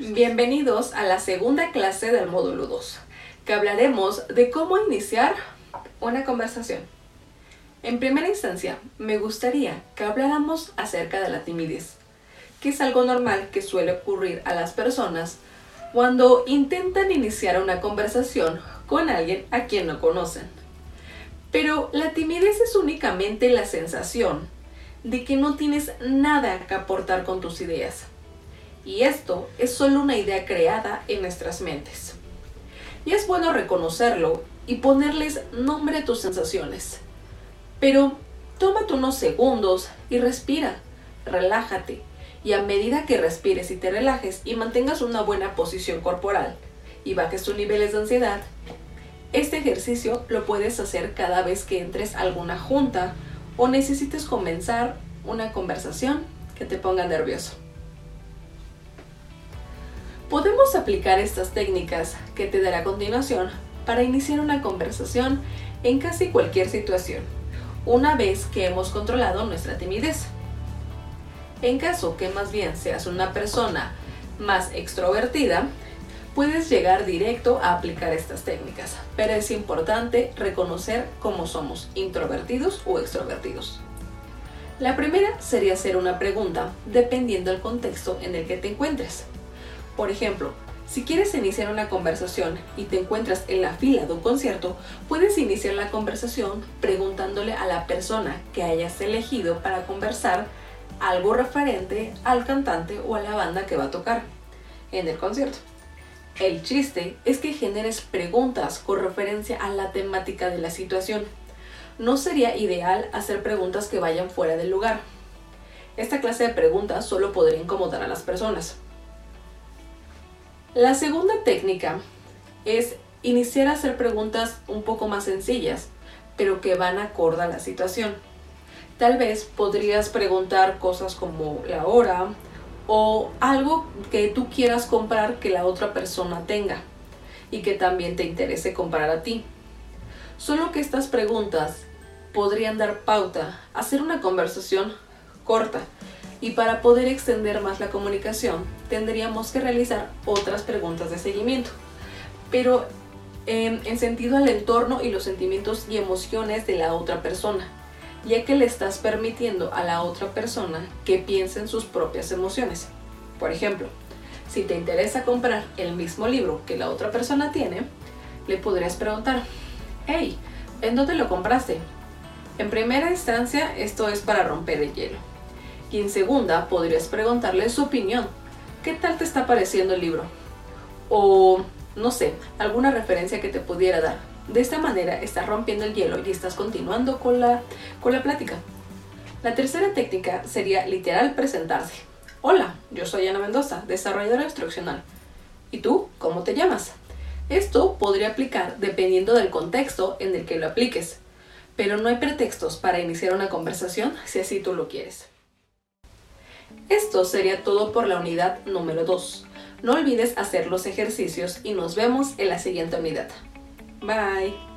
Bienvenidos a la segunda clase del módulo 2, que hablaremos de cómo iniciar una conversación. En primera instancia, me gustaría que habláramos acerca de la timidez, que es algo normal que suele ocurrir a las personas cuando intentan iniciar una conversación con alguien a quien no conocen. Pero la timidez es únicamente la sensación de que no tienes nada que aportar con tus ideas. Y esto es solo una idea creada en nuestras mentes. Y es bueno reconocerlo y ponerles nombre a tus sensaciones. Pero tómate unos segundos y respira, relájate. Y a medida que respires y te relajes y mantengas una buena posición corporal y bajes tus niveles de ansiedad, este ejercicio lo puedes hacer cada vez que entres a alguna junta o necesites comenzar una conversación que te ponga nervioso. Podemos aplicar estas técnicas que te daré a continuación para iniciar una conversación en casi cualquier situación, una vez que hemos controlado nuestra timidez. En caso que más bien seas una persona más extrovertida, puedes llegar directo a aplicar estas técnicas, pero es importante reconocer cómo somos, introvertidos o extrovertidos. La primera sería hacer una pregunta, dependiendo del contexto en el que te encuentres. Por ejemplo, si quieres iniciar una conversación y te encuentras en la fila de un concierto, puedes iniciar la conversación preguntándole a la persona que hayas elegido para conversar algo referente al cantante o a la banda que va a tocar en el concierto. El chiste es que generes preguntas con referencia a la temática de la situación. No sería ideal hacer preguntas que vayan fuera del lugar. Esta clase de preguntas solo podría incomodar a las personas. La segunda técnica es iniciar a hacer preguntas un poco más sencillas, pero que van acorde a la situación. Tal vez podrías preguntar cosas como la hora, o algo que tú quieras comprar que la otra persona tenga y que también te interese comprar a ti. Solo que estas preguntas podrían dar pauta a hacer una conversación corta y para poder extender más la comunicación tendríamos que realizar otras preguntas de seguimiento, pero en sentido al entorno y los sentimientos y emociones de la otra persona ya que le estás permitiendo a la otra persona que piense en sus propias emociones. Por ejemplo, si te interesa comprar el mismo libro que la otra persona tiene, le podrías preguntar, hey, ¿en dónde lo compraste? En primera instancia, esto es para romper el hielo. Y en segunda, podrías preguntarle su opinión. ¿Qué tal te está pareciendo el libro? O, no sé, alguna referencia que te pudiera dar. De esta manera estás rompiendo el hielo y estás continuando con la, con la plática. La tercera técnica sería literal presentarse. Hola, yo soy Ana Mendoza, desarrolladora instruccional. ¿Y tú? ¿Cómo te llamas? Esto podría aplicar dependiendo del contexto en el que lo apliques, pero no hay pretextos para iniciar una conversación si así tú lo quieres. Esto sería todo por la unidad número 2. No olvides hacer los ejercicios y nos vemos en la siguiente unidad. Bye.